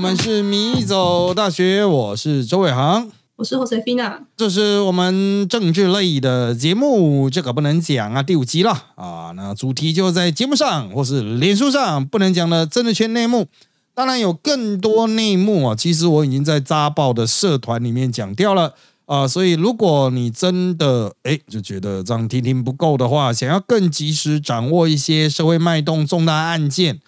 们是迷走大学，我是周伟航。我是 Josefina，这是我们政治类的节目，这个不能讲啊，第五集了啊。那主题就在节目上或是脸书上不能讲的政治圈内幕，当然有更多内幕啊。其实我已经在扎报的社团里面讲掉了啊。所以如果你真的哎就觉得这样听听不够的话，想要更及时掌握一些社会脉动、重大案件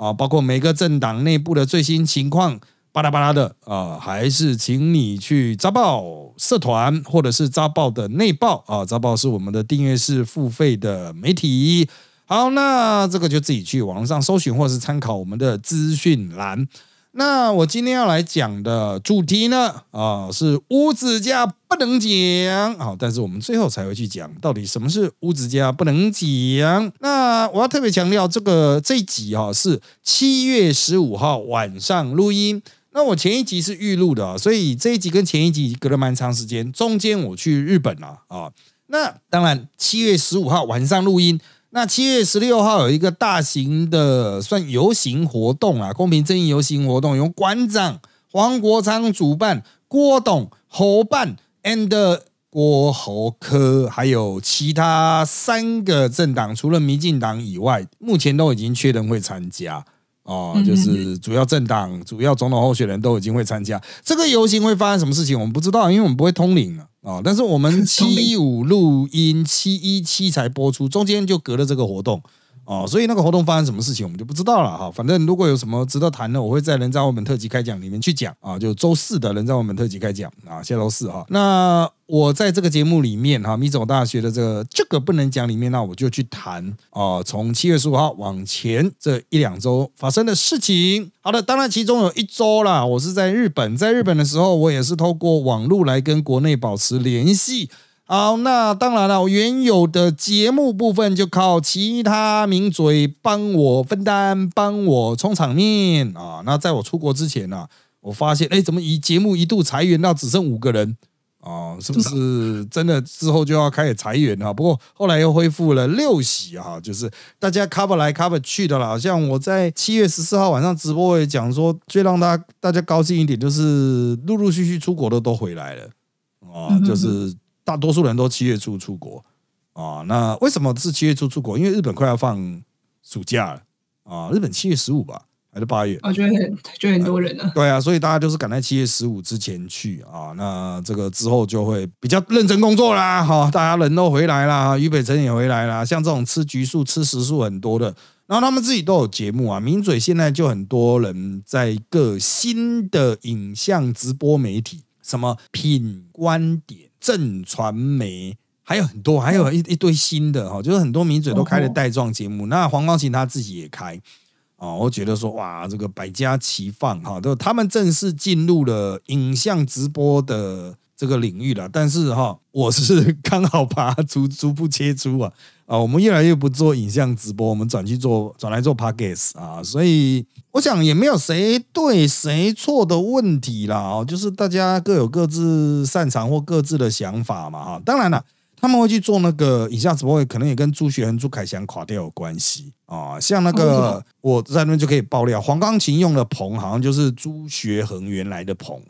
啊，包括每个政党内部的最新情况。巴拉巴拉的啊，还是请你去扎报社团，或者是扎报的内报啊。扎报是我们的订阅式付费的媒体。好，那这个就自己去网上搜寻，或者是参考我们的资讯栏。那我今天要来讲的主题呢，啊，是屋子家不能讲。好，但是我们最后才会去讲到底什么是屋子家不能讲。那我要特别强调，这个这一集哈是七月十五号晚上录音。那我前一集是预录的，所以这一集跟前一集隔了蛮长时间，中间我去日本了啊。那当然，七月十五号晚上录音，那七月十六号有一个大型的算游行活动啊，公平正义游行活动，由馆长黄国昌主办，郭董侯办，and 郭侯科，还有其他三个政党，除了民进党以外，目前都已经确认会参加。哦，就是主要政党、主要总统候选人都已经会参加这个游行，会发生什么事情我们不知道，因为我们不会通灵啊啊。但是我们 七五录音，七一七才播出，中间就隔了这个活动。哦，所以那个活动发生什么事情，我们就不知道了哈。反正如果有什么值得谈的，我会在人在澳门特辑开讲里面去讲啊。就周四的人在澳门特辑开讲啊，下周四哈。那我在这个节目里面哈，米走大学的这个这个不能讲里面，那我就去谈啊，从七月十五号往前这一两周发生的事情。好的，当然其中有一周啦，我是在日本，在日本的时候，我也是透过网络来跟国内保持联系。好，那当然了，原有的节目部分就靠其他名嘴帮我分担，帮我充场面啊。那在我出国之前呢，我发现，哎，怎么一节目一度裁员到只剩五个人啊？是不是真的之后就要开始裁员啊？不过后来又恢复了六喜啊，就是大家 cover 来 cover 去的啦。像我在七月十四号晚上直播也讲说，最让大家大家高兴一点，就是陆陆续续出国的都回来了啊，就是。大多数人都七月初出国啊，那为什么是七月初出国？因为日本快要放暑假了啊，日本七月十五吧，还是八月？我觉得很，就很多人了。对啊，所以大家就是赶在七月十五之前去啊，那这个之后就会比较认真工作啦。哈，大家人都回来啦，俞北辰也回来啦。像这种吃橘数、吃时数很多的，然后他们自己都有节目啊。名嘴现在就很多人在各新的影像直播媒体，什么品观点。正传媒还有很多，还有一一堆新的哈，就是很多名嘴都开了带状节目。那黄光琴他自己也开哦，我觉得说哇，这个百家齐放哈，都他们正式进入了影像直播的这个领域了。但是哈，我是 刚好把它逐逐步切出啊啊，我们越来越不做影像直播，我们转去做转来做 podcast 啊，所以。我想也没有谁对谁错的问题啦，哦，就是大家各有各自擅长或各自的想法嘛，哈。当然了，他们会去做那个影像直播，可能也跟朱学恒、朱凯翔垮掉有关系啊。像那个我在那边就可以爆料，黄钢琴用的棚好像就是朱学恒原来的棚，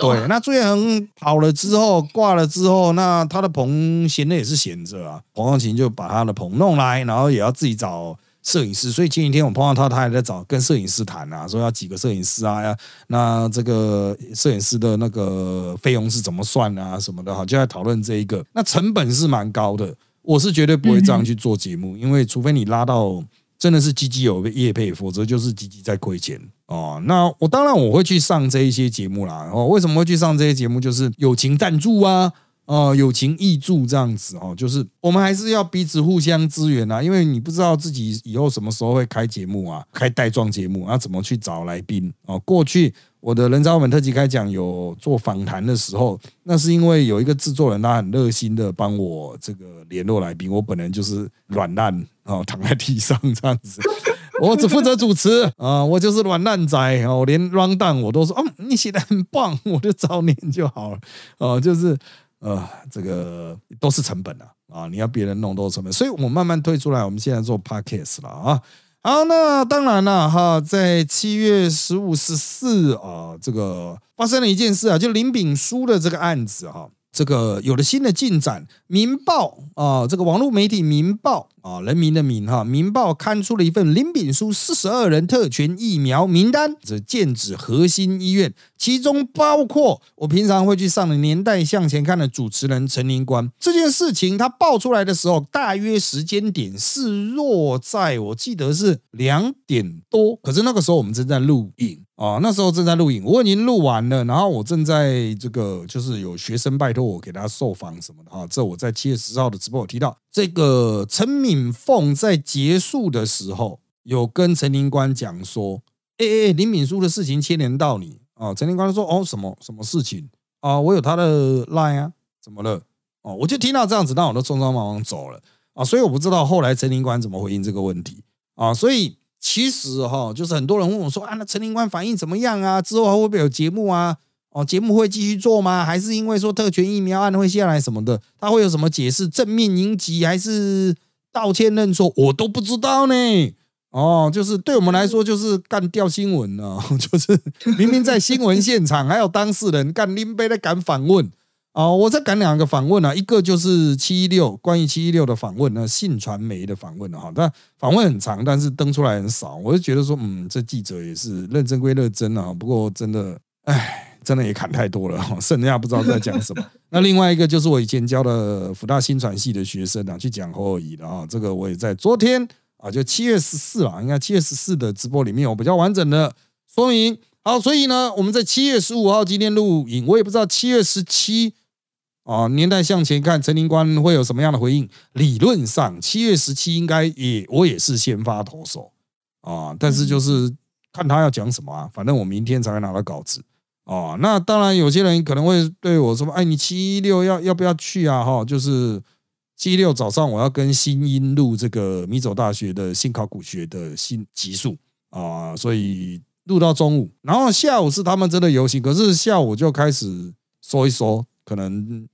对。那朱学恒跑了之后挂了之后，那他的棚闲着也是闲着啊。黄钢琴就把他的棚弄来，然后也要自己找。摄影师，所以前几天我碰到他，他还在找跟摄影师谈啊，说要几个摄影师啊，那这个摄影师的那个费用是怎么算啊，什么的，哈，就在讨论这一个。那成本是蛮高的，我是绝对不会这样去做节目，因为除非你拉到真的是积极有业配，否则就是积极在亏钱哦。那我当然我会去上这一些节目啦，哦，为什么会去上这些节目？就是友情赞助啊。哦，友情义助这样子哦，就是我们还是要彼此互相支援啊，因为你不知道自己以后什么时候会开节目啊，开带状节目，要怎么去找来宾哦。过去我的人造本特辑开讲有做访谈的时候，那是因为有一个制作人他很热心的帮我这个联络来宾，我本人就是软烂哦，躺在地上这样子，我只负责主持啊，我就是软烂仔哦，连 round down 我都说嗯，你写的很棒，我就照念就好了哦，就是。呃，这个都是成本啊啊！你要别人弄都是成本，所以我慢慢退出来。我们现在做 podcast 了啊。好，那当然了哈，在七月十五、十四啊，这个发生了一件事啊，就林炳书的这个案子哈。这个有了新的进展，《民报》啊，这个网络媒体《民报》啊，人民的民哈，《民报》刊出了一份林炳书四十二人特权疫苗名单，这剑指核心医院，其中包括我平常会去上的《年代向前看》的主持人陈林官。这件事情他爆出来的时候，大约时间点是落在我记得是两点多，可是那个时候我们正在录影。啊，那时候正在录影，我已经录完了，然后我正在这个就是有学生拜托我给他受访什么的啊。这我在七月十号的直播有提到，这个陈敏凤在结束的时候有跟陈林官讲说：“哎哎，林敏书的事情牵连到你啊。”陈林官说：“哦，什么什么事情啊？我有他的 line 啊，怎么了？哦，我就听到这样子，那我都匆匆忙忙走了啊。所以我不知道后来陈林官怎么回应这个问题啊。所以。其实哈，就是很多人问我说啊，那陈林官反应怎么样啊？之后还会不会有节目啊？哦，节目会继续做吗？还是因为说特权疫苗案会下来什么的，他会有什么解释？正面迎击还是道歉认错？我都不知道呢。哦，就是对我们来说，就是干掉新闻呢，就是明明在新闻现场，还有当事人干拎杯的敢反问。哦，我再赶两个访问啊，一个就是七一六关于七一六的访问，呢信传媒的访问哈，但访问很长，但是登出来很少，我就觉得说，嗯，这记者也是认真归认真啊，不过真的，哎，真的也砍太多了，剩下不知道在讲什么。那另外一个就是我以前教的福大新传系的学生啊，去讲侯尔仪的啊，这个我也在昨天啊，就七月十四啊，应该七月十四的直播里面有比较完整的说明。好，所以呢，我们在七月十五号今天录影，我也不知道七月十七。啊，年代向前看，陈林官会有什么样的回应？理论上，七月十七应该也我也是先发投手啊，但是就是看他要讲什么啊，反正我明天才会拿到稿子啊。那当然，有些人可能会对我说：“哎，你七一六要要不要去啊？”哈，就是七一六早上我要跟新英录这个米走大学的新考古学的新集数啊，所以录到中午，然后下午是他们真的游行，可是下午就开始说一说，可能。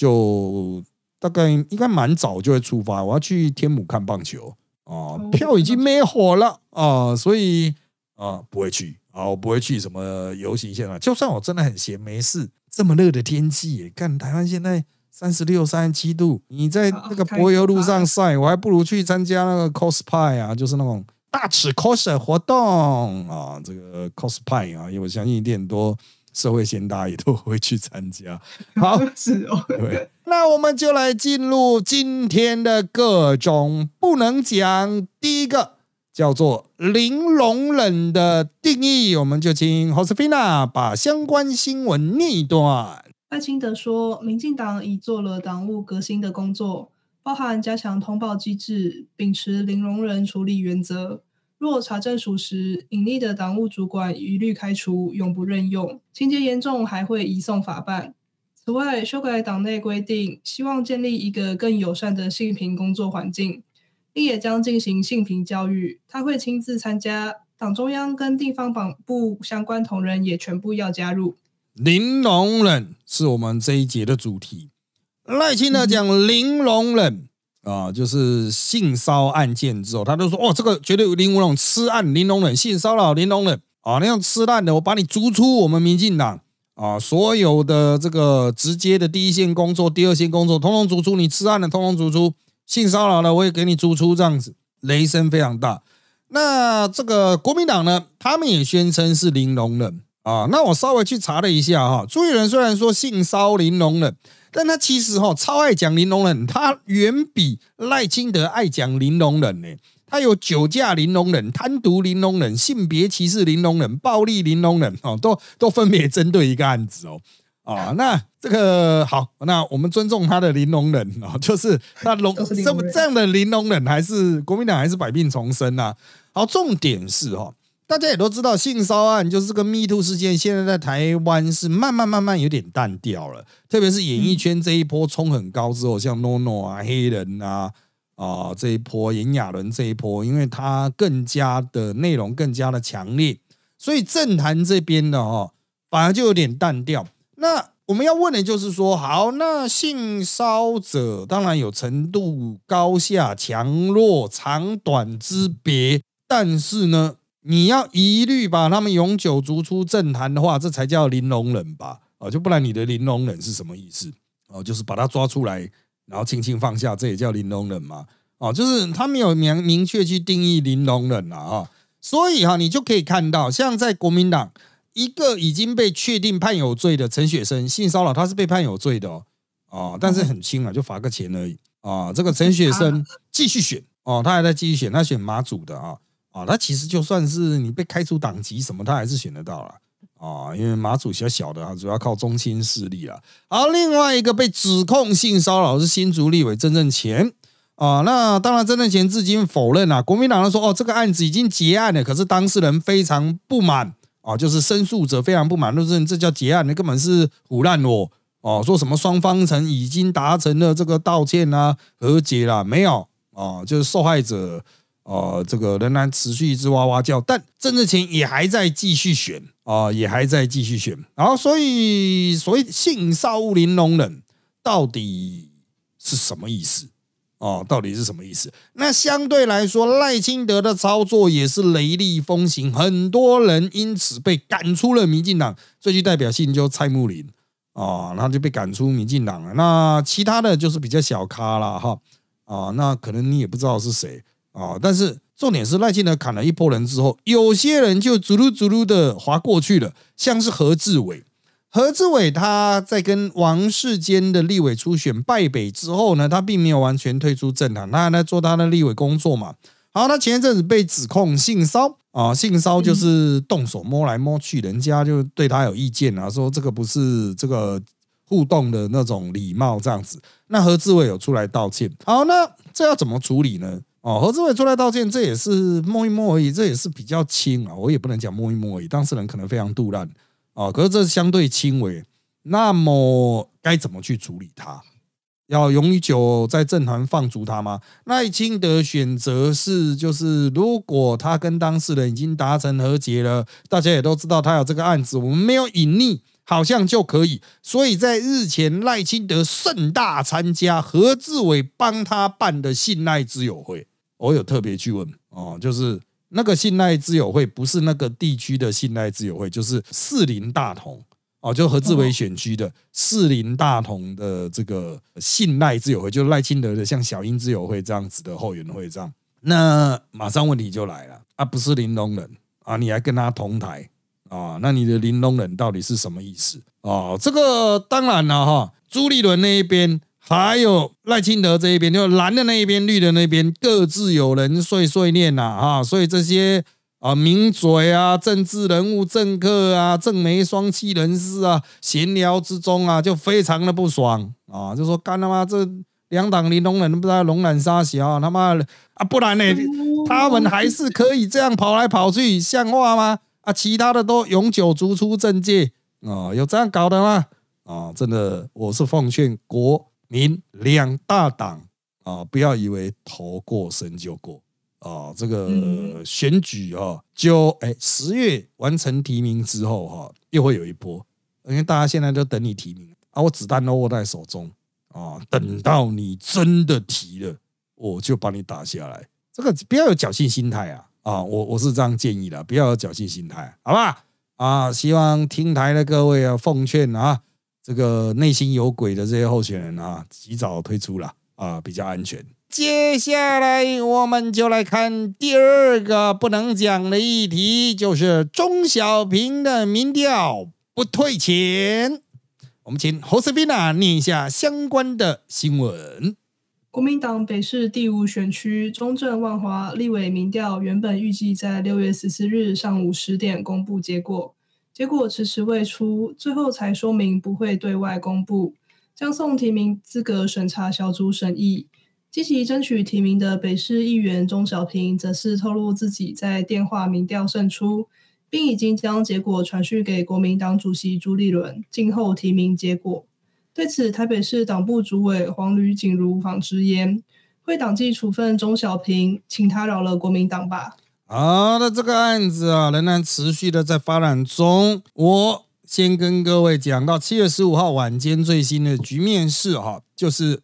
就大概应该蛮早就会出发，我要去天母看棒球啊，票已经没火了啊，所以啊不会去啊，我不会去什么游行现场。就算我真的很闲没事，这么热的天气，看台湾现在三十六、三十七度，你在那个柏油路上晒，我还不如去参加那个 cosplay 啊，就是那种大尺 cos 活动啊，这个 cosplay 啊，因为我相信一定很多。社会贤达也都会去参加，好是哦。对，那我们就来进入今天的各种不能讲。第一个叫做零容忍的定义，我们就请 Josefina 把相关新闻念一段。赖清德说，民进党已做了党务革新的工作，包含加强通报机制，秉持零容忍处理原则。若查证属实，隐匿的党务主管一律开除，永不任用；情节严重，还会移送法办。此外，修改党内规定，希望建立一个更友善的性平工作环境，并也将进行性平教育。他会亲自参加，党中央跟地方党部相关同仁也全部要加入。零容忍是我们这一节的主题。赖清德讲零容忍。啊，就是性骚案件之后，他就说哦，这个绝对有零容忍，吃案零容忍，性骚扰零容忍啊，那样吃烂的，我把你逐出我们民进党啊，所有的这个直接的第一线工作、第二线工作，通通逐出，你吃案的通通逐出，性骚扰的我也给你逐出，这样子雷声非常大。那这个国民党呢，他们也宣称是零容忍啊。那我稍微去查了一下哈，朱立伦虽然说性骚零容忍。但他其实哈超爱讲零容忍，他远比赖清德爱讲零容忍呢。他有酒驾零容忍、贪渎零容忍、性别歧视零容忍、暴力零容忍哦，都都分别针对一个案子哦。啊，那这个好，那我们尊重他的零容忍哦，就是他容这么这样的零容忍，还是国民党还是百病丛生呐？好，重点是哈。大家也都知道，性骚案就是这个 Me Too 事件，现在在台湾是慢慢慢慢有点淡掉了。特别是演艺圈这一波冲很高之后，像 NONO 啊、黑人啊啊这一波，炎亚纶这一波，因为它更加的内容更加的强烈，所以政坛这边的哈反而就有点淡掉。那我们要问的就是说，好，那性骚者当然有程度高下、强弱、长短之别，但是呢，你要一律把他们永久逐出政坛的话，这才叫零容忍吧？啊，就不然你的零容忍是什么意思？哦，就是把他抓出来，然后轻轻放下，这也叫零容忍吗？哦，就是他没有明明确去定义零容忍了啊，所以哈，你就可以看到，像在国民党一个已经被确定判有罪的陈雪生性骚扰，他是被判有罪的哦，哦，但是很轻啊，就罚个钱而已啊。这个陈雪生继续选哦，他还在继续选，他选马祖的啊啊，他其实就算是你被开除党籍什么，他还是选得到了。啊，因为马祖小小的啊，主要靠中亲势力了。好，另外一个被指控性骚扰是新竹立委郑正前啊。那当然，郑正前至今否认啊。国民党说，哦，这个案子已经结案了，可是当事人非常不满啊，就是申诉者非常不满，就是这叫结案，那根本是胡乱我哦。说什么双方曾已经达成了这个道歉啊、和解了，没有啊？就是受害者。哦，这个仍然持续一直哇哇叫，但郑志前也还在继续选啊，也还在继续选。然后，所以所谓性少林容忍到底是什么意思？哦，到底是什么意思？那相对来说，赖清德的操作也是雷厉风行，很多人因此被赶出了民进党。最具代表性就蔡穆林啊，然后就被赶出民进党了。那其他的就是比较小咖了哈啊，那可能你也不知道是谁。啊！但是重点是赖清德砍了一波人之后，有些人就逐噜逐噜的划过去了，像是何志伟。何志伟他在跟王世坚的立委初选败北之后呢，他并没有完全退出政坛，他还在做他的立委工作嘛。好，他前一阵子被指控性骚啊，性骚就是动手摸来摸去，人家就对他有意见啊，说这个不是这个互动的那种礼貌这样子。那何志伟有出来道歉。好，那这要怎么处理呢？哦，何志伟出来道歉，这也是摸一摸而已，这也是比较轻啊。我也不能讲摸一摸而已，当事人可能非常杜烂啊。可是这是相对轻微，那么该怎么去处理他？要永久在政坛放逐他吗？赖清德选择是，就是如果他跟当事人已经达成和解了，大家也都知道他有这个案子，我们没有隐匿，好像就可以。所以在日前赖清德盛大参加何志伟帮他办的信赖之友会。我有特别去问哦，就是那个信赖之友会不是那个地区的信赖之友会，就是士林大同哦，就何志伟选区的士林大同的这个信赖之友会，就是赖清德的像小英之友会这样子的后援会这样。那马上问题就来了啊，不是林东人啊，你还跟他同台啊？那你的林东人到底是什么意思啊？这个当然了哈，朱立伦那一边。还有赖清德这一边，就蓝的那一边，绿的那边，各自有人碎碎念呐，啊，所以这些啊名嘴啊、政治人物、政客啊、政媒双栖人士啊，闲聊之中啊，就非常的不爽啊，就说干他妈这两党林龙人不知道龙胆沙小，他妈的啊，不然呢，他们还是可以这样跑来跑去，像话吗？啊，其他的都永久逐出政界啊，有这样搞的吗？啊，真的，我是奉劝国。民两大党啊，不要以为投过身就过啊！这个选举啊，就哎十月完成提名之后哈，又会有一波，因为大家现在都等你提名啊，我子弹都握在手中啊，等到你真的提了，我就把你打下来。这个不要有侥幸心态啊啊！我我是这样建议的，不要有侥幸心态，好吧？啊，希望听台的各位啊，奉劝啊。这个内心有鬼的这些候选人啊，及早退出了啊，比较安全。接下来我们就来看第二个不能讲的议题，就是钟小平的民调不退钱。我们请侯世斌啊念一下相关的新闻。国民党北市第五选区中正万华立委民调原本预计在六月十四日上午十点公布结果。结果迟迟未出，最后才说明不会对外公布，将送提名资格审查小组审议。积极争取提名的北市议员钟小平，则是透露自己在电话民调胜出，并已经将结果传讯给国民党主席朱立伦，静候提名结果。对此，台北市党部主委黄吕锦如访直言，会党纪处分钟小平，请他饶了国民党吧。好的，这个案子啊，仍然持续的在发展中。我先跟各位讲到七月十五号晚间最新的局面是哈，就是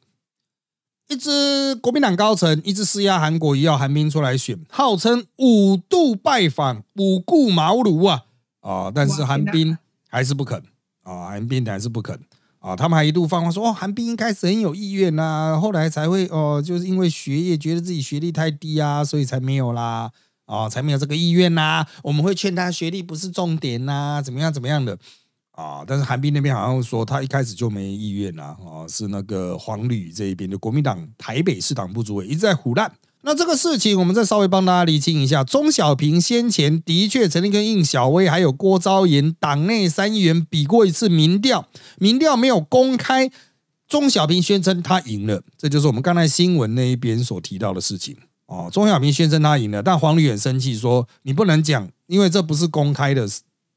一支国民党高层一直施压韩国瑜要韩冰出来选，号称五度拜访五顾茅庐啊啊，但是韩冰还是不肯啊，韩冰还是不肯。啊，他们还一度放话说，哦，韩冰一开始很有意愿呐，后来才会哦，就是因为学业觉得自己学历太低啊，所以才没有啦，啊，才没有这个意愿呐。我们会劝他学历不是重点呐，怎么样怎么样的啊？但是韩冰那边好像说他一开始就没意愿呐，啊，是那个黄旅这一边的国民党台北市党部主委一直在胡乱。那这个事情，我们再稍微帮大家厘清一下。钟小平先前的确曾经跟应小薇还有郭昭言党内三议员比过一次民调，民调没有公开，钟小平宣称他赢了，这就是我们刚才新闻那一边所提到的事情哦。钟小平先生他赢了，但黄旅很生气说：“你不能讲，因为这不是公开的，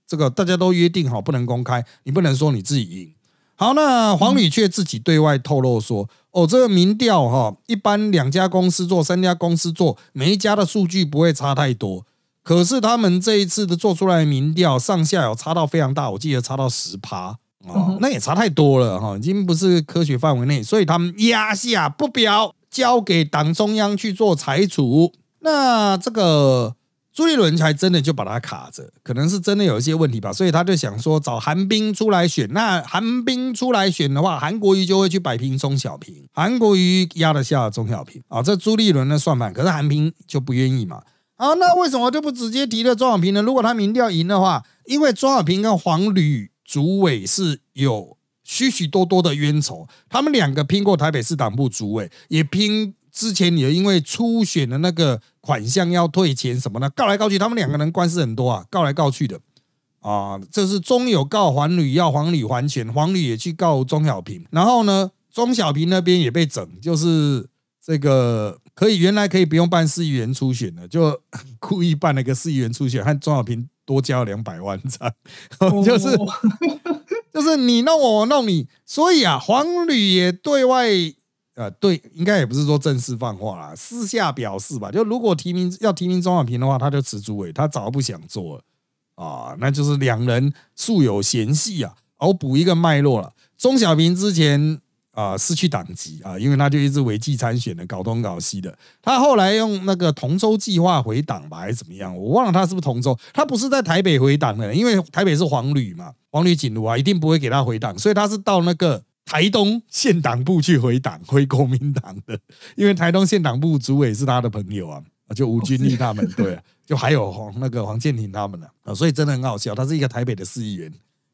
这个大家都约定好不能公开，你不能说你自己赢。”好，那黄旅却自己对外透露说。哦，这个民调哈，一般两家公司做，三家公司做，每一家的数据不会差太多。可是他们这一次的做出来的民调，上下有差到非常大，我记得差到十趴哦，那也差太多了哈，已经不是科学范围内，所以他们压下不表，交给党中央去做裁处。那这个。朱立伦才真的就把他卡着，可能是真的有一些问题吧，所以他就想说找韩冰出来选。那韩冰出来选的话，韩国瑜就会去摆平钟小平，韩国瑜压得下钟小平啊。这朱立伦的算盘，可是韩冰就不愿意嘛。啊，那为什么就不直接提了钟小平呢？如果他民调赢的话，因为钟小平跟黄旅主委是有许许多多的冤仇，他们两个拼过台北市党部主委，也拼。之前也因为初选的那个款项要退钱什么的，告来告去，他们两个人官司很多啊，告来告去的啊。这是中有告黄旅要黄旅还钱，黄旅也去告钟小平，然后呢，钟小平那边也被整，就是这个可以原来可以不用办市议员初选的，就故意办了个市议员初选，和钟小平多交两百万这样，就是就是你弄我，我弄你，所以啊，黄旅也对外。呃，对，应该也不是说正式放话啦，私下表示吧。就如果提名要提名钟小平的话，他就辞主委，他早不想做了啊。那就是两人素有嫌隙啊。我补一个脉络了，钟小平之前啊失去党籍啊，因为他就一直违纪参选的，搞东搞西的。他后来用那个同州计划回党吧，还是怎么样？我忘了他是不是同州，他不是在台北回党的，因为台北是黄旅嘛，黄旅锦如啊，一定不会给他回党，所以他是到那个。台东县党部去回党回国民党的，因为台东县党部主委是他的朋友啊，就吴君丽他们，对，就还有黄那个黄建庭他们呢啊，所以真的很好笑。他是一个台北的市议员，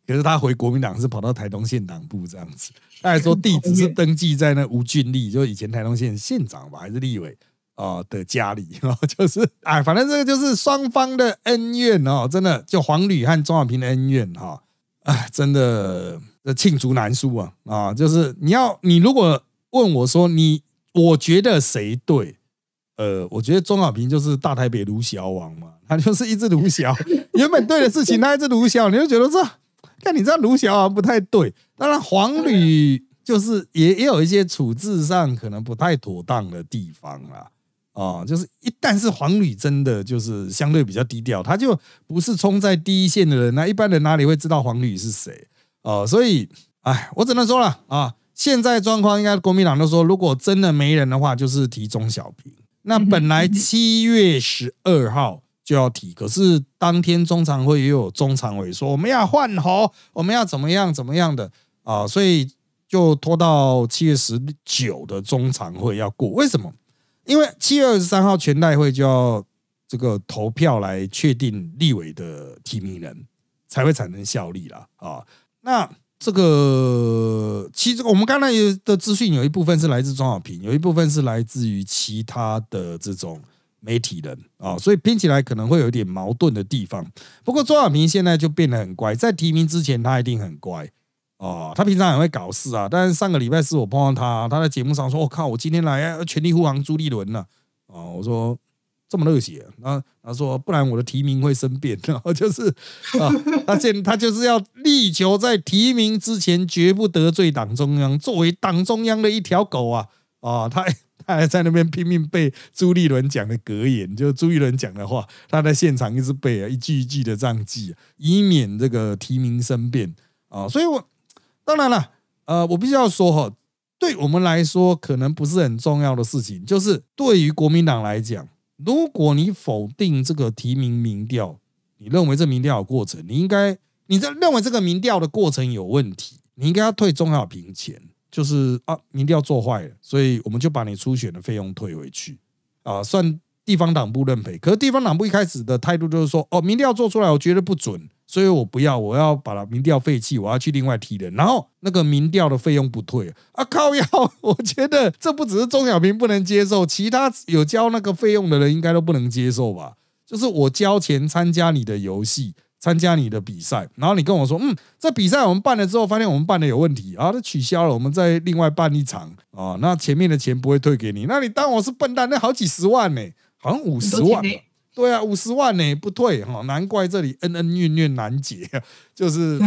可是他回国民党是跑到台东县党部这样子。他还说地址是登记在那吴俊丽，就以前台东县县长吧，还是立委啊的家里，然 后就是哎，反正这个就是双方的恩怨哦，真的就黄旅和钟小平的恩怨哈，哎，真的。这罄竹难书啊啊！就是你要你如果问我说你，我觉得谁对？呃，我觉得钟小平就是大台北卢小王嘛，他就是一只卢小，原本对的事情，他一只卢小，你就觉得说，看你这卢小王不太对。当然黄旅就是也也有一些处置上可能不太妥当的地方啊。啊，就是一旦是黄旅真的就是相对比较低调，他就不是冲在第一线的人，那一般人哪里会知道黄旅是谁？哦，所以，哎，我只能说了啊，现在状况应该国民党都说，如果真的没人的话，就是提钟小平。那本来七月十二号就要提，可是当天中常会也有中常委说我们要换候，我们要怎么样怎么样的啊，所以就拖到七月十九的中常会要过。为什么？因为七月二十三号全代会就要这个投票来确定立委的提名人，才会产生效力了啊。那这个其实我们刚才的资讯有一部分是来自庄小平，有一部分是来自于其他的这种媒体人啊，所以拼起来可能会有点矛盾的地方。不过周小平现在就变得很乖，在提名之前他一定很乖啊，他平常很会搞事啊。但是上个礼拜四我碰到他，他在节目上说：“我靠，我今天来要全力护航朱立伦了。”啊，我说。这么热血，啊他说不然我的提名会生变，然 后就是啊，他现他就是要力求在提名之前绝不得罪党中央，作为党中央的一条狗啊啊，他他还在那边拼命背朱立伦讲的格言，就朱立伦讲的话，他在现场一直背啊，一句一句的这样记，以免这个提名生变啊。所以，我当然了，呃，我必须要说哈，对我们来说可能不是很重要的事情，就是对于国民党来讲，如果你否定这个提名民调，你认为这民调的过程，你应该你在认为这个民调的过程有问题，你应该要退中小平钱。就是啊，民调做坏了，所以我们就把你初选的费用退回去啊，算地方党部认赔。可是地方党部一开始的态度就是说，哦，民调做出来我觉得不准，所以我不要，我要把它民调废弃，我要去另外提人。然后那个民调的费用不退啊，靠要，我觉得这不只是钟小平不能接受，其他有交那个费用的人应该都不能接受吧？就是我交钱参加你的游戏。参加你的比赛，然后你跟我说，嗯，这比赛我们办了之后，发现我们办的有问题啊，都取消了，我们再另外办一场啊，那前面的钱不会退给你，那你当我是笨蛋？那好几十万呢，好像五十万，对啊，五十万呢不退哈，难怪这里恩恩怨怨难解，就是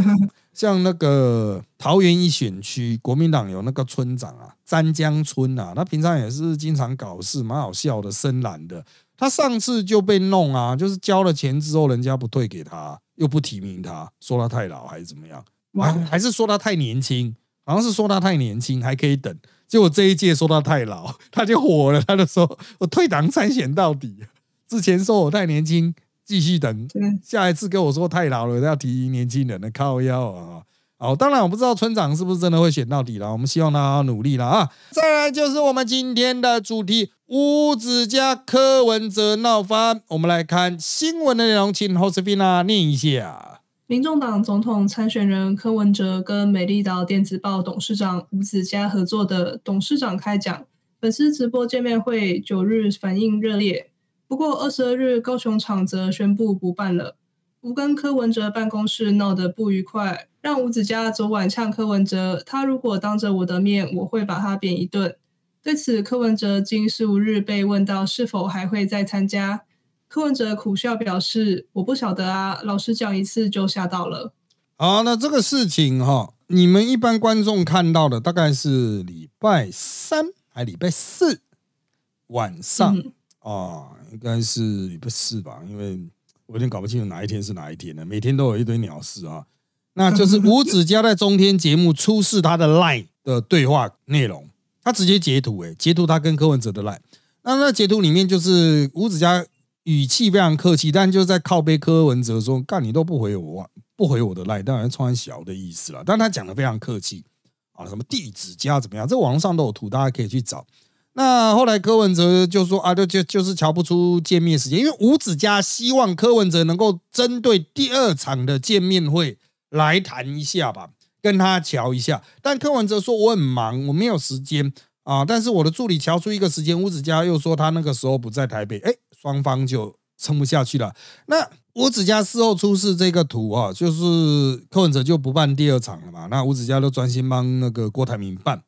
像那个桃园一选区，国民党有那个村长啊，詹江村啊，他平常也是经常搞事，蛮好笑的，深蓝的，他上次就被弄啊，就是交了钱之后，人家不退给他。又不提名他，说他太老还是怎么样？还还是说他太年轻？好像是说他太年轻，还可以等。结果这一届说他太老，他就火了。他就说：“我退党参选到底。”之前说我太年轻，继续等。下一次跟我说太老了，要提年轻人的靠腰啊！好，当然我不知道村长是不是真的会选到底了。我们希望他努力了啊！再来就是我们今天的主题：吴子嘉、柯文哲闹翻。我们来看新闻的内容，请 Josefina 念一下。民众党总统参选人柯文哲跟美丽岛电子报董事长吴子嘉合作的董事长开讲粉丝直播见面会，九日反应热烈。不过二十二日高雄场则宣布不办了。吴跟柯文哲办公室闹得不愉快，让吴子嘉昨晚呛柯文哲：“他如果当着我的面，我会把他扁一顿。”对此，柯文哲今十五日被问到是否还会再参加，柯文哲苦笑表示：“我不晓得啊，老师讲一次就吓到了。”好，那这个事情哈，你们一般观众看到的大概是礼拜三还礼拜四晚上啊，应该是礼拜四吧，因为。我有点搞不清楚哪一天是哪一天了，每天都有一堆鸟事啊。那就是吴子嘉在中天节目出示他的 line 的对话内容，他直接截图，诶，截图他跟柯文哲的 line。那那截图里面就是吴子嘉语气非常客气，但就是在靠背柯文哲说：“干你都不回我，不回我的 line，当然穿小的意思了。”但他讲的非常客气啊，什么地址家怎么样？这网上都有图，大家可以去找。那后来柯文哲就说啊，就就就是瞧不出见面时间，因为吴子嘉希望柯文哲能够针对第二场的见面会来谈一下吧，跟他瞧一下。但柯文哲说我很忙，我没有时间啊。但是我的助理瞧出一个时间，吴子嘉又说他那个时候不在台北，哎，双方就撑不下去了。那吴子嘉事后出示这个图啊，就是柯文哲就不办第二场了嘛。那吴子嘉就专心帮那个郭台铭办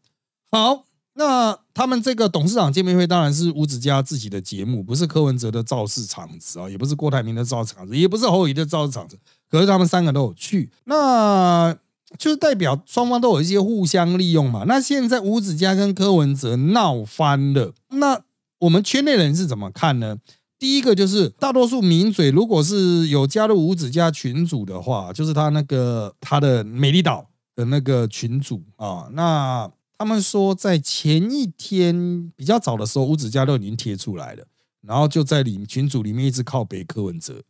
好。那他们这个董事长见面会当然是吴子嘉自己的节目，不是柯文哲的造势场子啊，也不是郭台铭的造势场子，也不是侯友的造势场子。可是他们三个都有去，那就是代表双方都有一些互相利用嘛。那现在吴子嘉跟柯文哲闹翻了，那我们圈内人是怎么看呢？第一个就是大多数名嘴如果是有加入吴子嘉群组的话，就是他那个他的美丽岛的那个群组啊，那。他们说，在前一天比较早的时候，五子嘉都已经贴出来了，然后就在里群组里面一直靠北柯文哲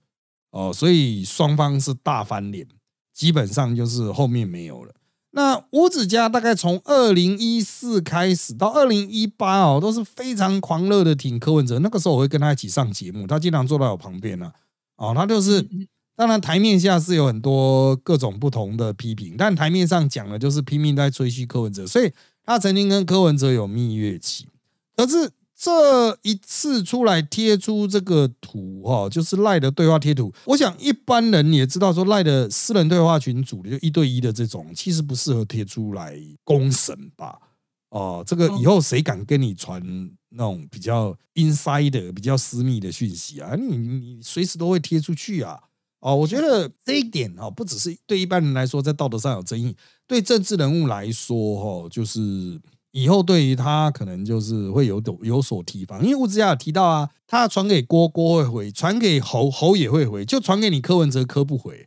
哦，所以双方是大翻脸，基本上就是后面没有了。那五子家大概从二零一四开始到二零一八哦，都是非常狂热的挺柯文哲。那个时候我会跟他一起上节目，他经常坐在我旁边呢。哦，他就是当然台面下是有很多各种不同的批评，但台面上讲的就是拼命在吹嘘柯文哲，所以。他曾经跟柯文哲有蜜月期，可是这一次出来贴出这个图哈，就是赖的对话贴图。我想一般人也知道，说赖的私人对话群组就一对一的这种，其实不适合贴出来公审吧？哦，这个以后谁敢跟你传那种比较 inside 的、比较私密的讯息啊？你你随时都会贴出去啊！哦，我觉得这一点哦，不只是对一般人来说在道德上有争议，对政治人物来说哈，就是以后对于他可能就是会有有所提防，因为吴子嘉有提到啊，他传给郭郭会回，传给侯侯也会回，就传给你柯文哲柯不回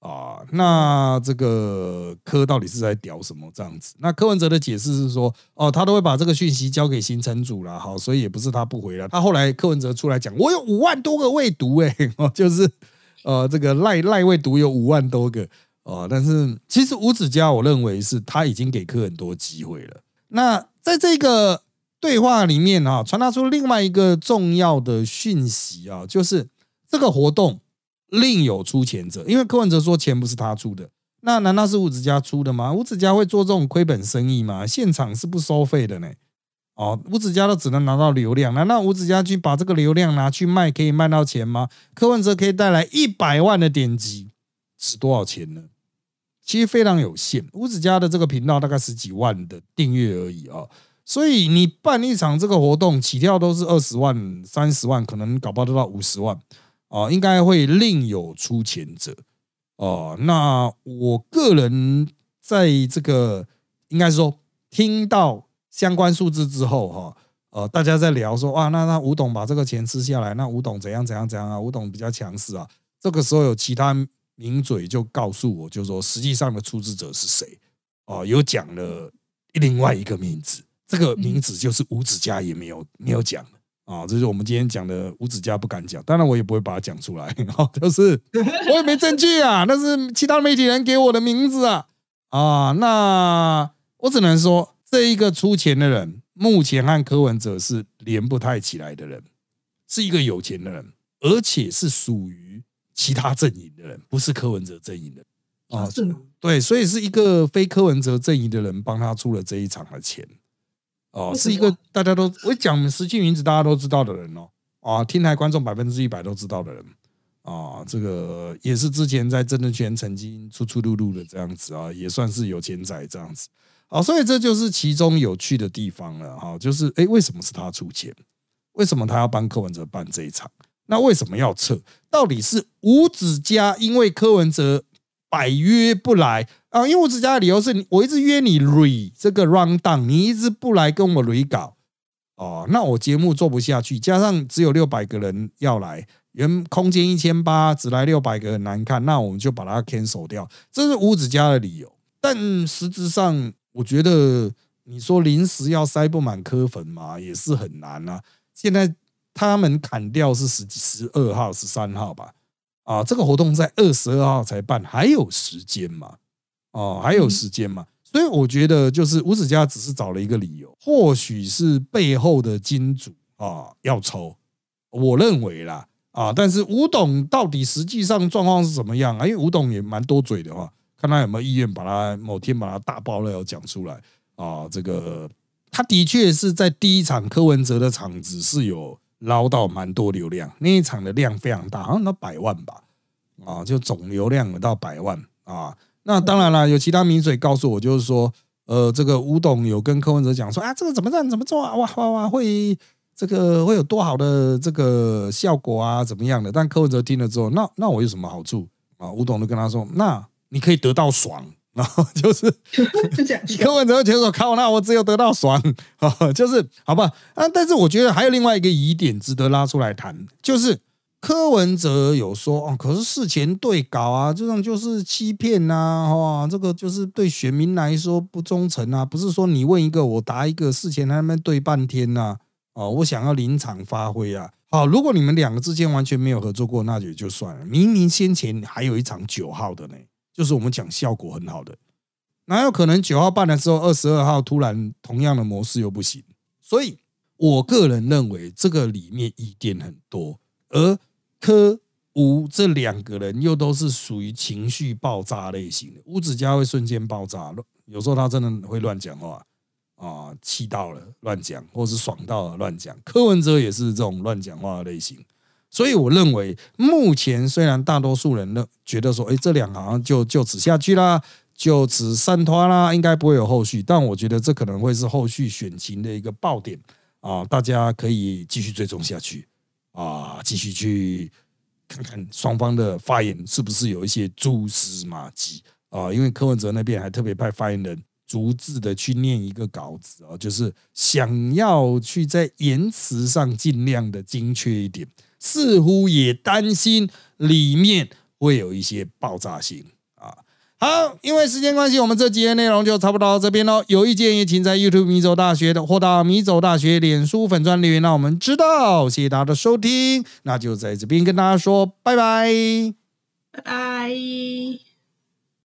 啊。那这个柯到底是在屌什么这样子？那柯文哲的解释是说，哦，他都会把这个讯息交给新城主了，好，所以也不是他不回了。他后来柯文哲出来讲，我有五万多个未读，哎，就是呃，这个赖赖未读有五万多个。哦，但是其实吴子嘉，我认为是他已经给柯很多机会了。那在这个对话里面啊，传达出另外一个重要的讯息啊，就是这个活动另有出钱者。因为柯文哲说钱不是他出的，那难道是吴子嘉出的吗？吴子嘉会做这种亏本生意吗？现场是不收费的呢。哦，吴子嘉都只能拿到流量，难道吴子嘉去把这个流量拿去卖，可以卖到钱吗？柯文哲可以带来一百万的点击，值多少钱呢？其实非常有限，吴子嘉的这个频道大概十几万的订阅而已啊，所以你办一场这个活动，起跳都是二十万、三十万，可能搞不好都到五十万啊，应该会另有出钱者哦。那我个人在这个应该说听到相关数字之后哈，呃，大家在聊说哇，那那吴董把这个钱吃下来，那吴董怎样怎样怎样啊？吴董比较强势啊，这个时候有其他。名嘴就告诉我，就说实际上的出资者是谁？哦，有讲了另外一个名字，这个名字就是吴子嘉也没有没有讲啊，这是我们今天讲的吴子嘉不敢讲，当然我也不会把它讲出来，就是我也没证据啊，那是其他媒体人给我的名字啊啊，那我只能说这一个出钱的人，目前和柯文哲是连不太起来的人，是一个有钱的人，而且是属于。其他阵营的人不是柯文哲阵营的啊，对，所以是一个非柯文哲阵营的人帮他出了这一场的钱。哦，是一个大家都我讲实际名字大家都知道的人哦。啊，听台观众百分之一百都知道的人。啊，这个也是之前在政治圈曾经出出入入的这样子啊，也算是有钱仔这样子。啊，所以这就是其中有趣的地方了。哈，就是哎，为什么是他出钱？为什么他要帮柯文哲办这一场？那为什么要撤？到底是吴子嘉因为柯文哲百约不来啊？因为吴子嘉的理由是我一直约你 re 这个 round down，你一直不来跟我 re 搞哦，那我节目做不下去，加上只有六百个人要来，原空间一千八，只来六百个很难看，那我们就把它 cancel 掉，这是吴子家的理由。但实质上，我觉得你说临时要塞不满柯粉嘛，也是很难啊。现在。他们砍掉是十十二号、十三号吧？啊，这个活动在二十二号才办，还有时间嘛？哦，还有时间嘛？所以我觉得，就是吴子嘉只是找了一个理由，或许是背后的金主啊要抽，我认为啦啊，但是吴董到底实际上状况是怎么样啊？因为吴董也蛮多嘴的话，看他有没有意愿把他某天把他大爆料讲出来啊？这个他的确是在第一场柯文哲的场子是有。捞到蛮多流量，那一场的量非常大，好像到百万吧，啊，就总流量有到百万啊。那当然了，有其他名嘴告诉我，就是说，呃，这个吴董有跟柯文哲讲说，啊，这个怎么样怎么做啊，哇哇哇，会这个会有多好的这个效果啊，怎么样的？但柯文哲听了之后，那那我有什么好处啊？吴董就跟他说，那你可以得到爽。然后就是柯文哲就说：“靠，那我只有得到爽啊！就是好吧啊！但是我觉得还有另外一个疑点值得拉出来谈，就是柯文哲有说哦，可是事前对稿啊，这种就是欺骗呐，哇，这个就是对选民来说不忠诚啊！不是说你问一个我答一个，事前他们对半天呐，哦，我想要临场发挥啊！好，如果你们两个之间完全没有合作过，那也就算了。明明先前还有一场九号的呢。”就是我们讲效果很好的，哪有可能九号办的时候，二十二号突然同样的模式又不行？所以我个人认为这个里面疑点很多，而柯吴这两个人又都是属于情绪爆炸类型的。吴子嘉会瞬间爆炸，有时候他真的会乱讲话啊，气到了乱讲，或是爽到了乱讲。柯文哲也是这种乱讲话的类型。所以我认为，目前虽然大多数人呢觉得说，哎，这两行就就此下去啦，就此散脱啦，应该不会有后续。但我觉得这可能会是后续选情的一个爆点啊，大家可以继续追踪下去啊，继续去看看双方的发言是不是有一些蛛丝马迹啊。因为柯文哲那边还特别派发言人逐字的去念一个稿子哦，就是想要去在言辞上尽量的精确一点，似乎也担心里面会有一些爆炸性啊。好，因为时间关系，我们这几页内容就差不多到这边喽。有意见也请在 YouTube 米走大学的或到米走大学脸书粉专留言，让我们知道。谢谢大家的收听，那就在这边跟大家说拜拜。拜拜。